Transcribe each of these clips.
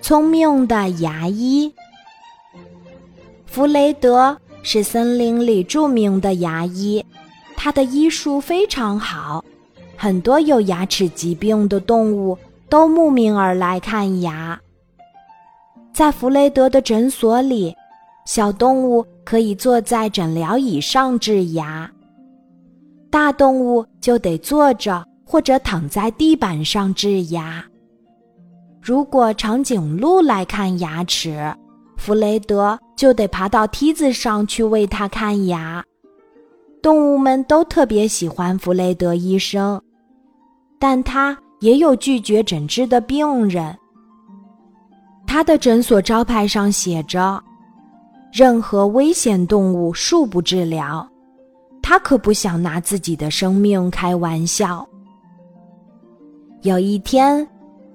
聪明的牙医弗雷德是森林里著名的牙医，他的医术非常好，很多有牙齿疾病的动物都慕名而来看牙。在弗雷德的诊所里，小动物可以坐在诊疗椅上治牙，大动物就得坐着或者躺在地板上治牙。如果长颈鹿来看牙齿，弗雷德就得爬到梯子上去为它看牙。动物们都特别喜欢弗雷德医生，但他也有拒绝诊治的病人。他的诊所招牌上写着：“任何危险动物恕不治疗。”他可不想拿自己的生命开玩笑。有一天。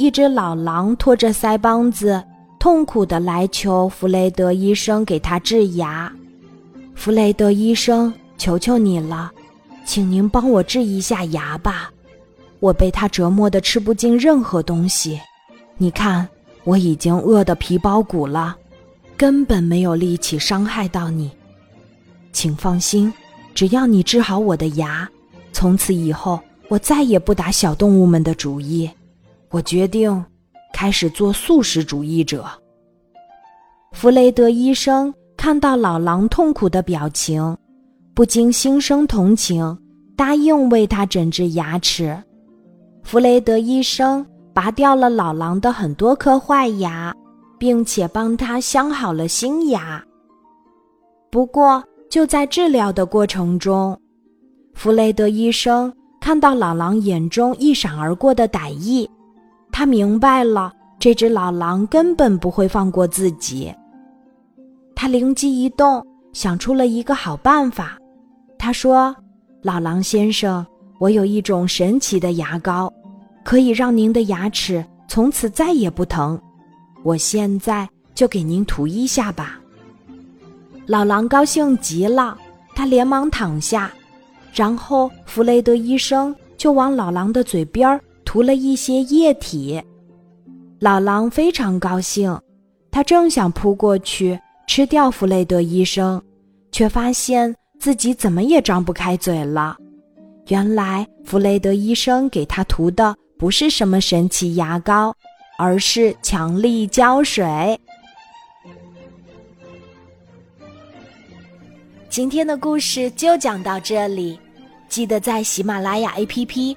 一只老狼拖着腮帮子，痛苦地来求弗雷德医生给他治牙。弗雷德医生，求求你了，请您帮我治一下牙吧！我被他折磨得吃不进任何东西。你看，我已经饿得皮包骨了，根本没有力气伤害到你。请放心，只要你治好我的牙，从此以后我再也不打小动物们的主意。我决定开始做素食主义者。弗雷德医生看到老狼痛苦的表情，不禁心生同情，答应为他诊治牙齿。弗雷德医生拔掉了老狼的很多颗坏牙，并且帮他镶好了新牙。不过，就在治疗的过程中，弗雷德医生看到老狼眼中一闪而过的歹意。他明白了，这只老狼根本不会放过自己。他灵机一动，想出了一个好办法。他说：“老狼先生，我有一种神奇的牙膏，可以让您的牙齿从此再也不疼。我现在就给您涂一下吧。”老狼高兴极了，他连忙躺下，然后弗雷德医生就往老狼的嘴边。涂了一些液体，老狼非常高兴，他正想扑过去吃掉弗雷德医生，却发现自己怎么也张不开嘴了。原来弗雷德医生给他涂的不是什么神奇牙膏，而是强力胶水。今天的故事就讲到这里，记得在喜马拉雅 APP。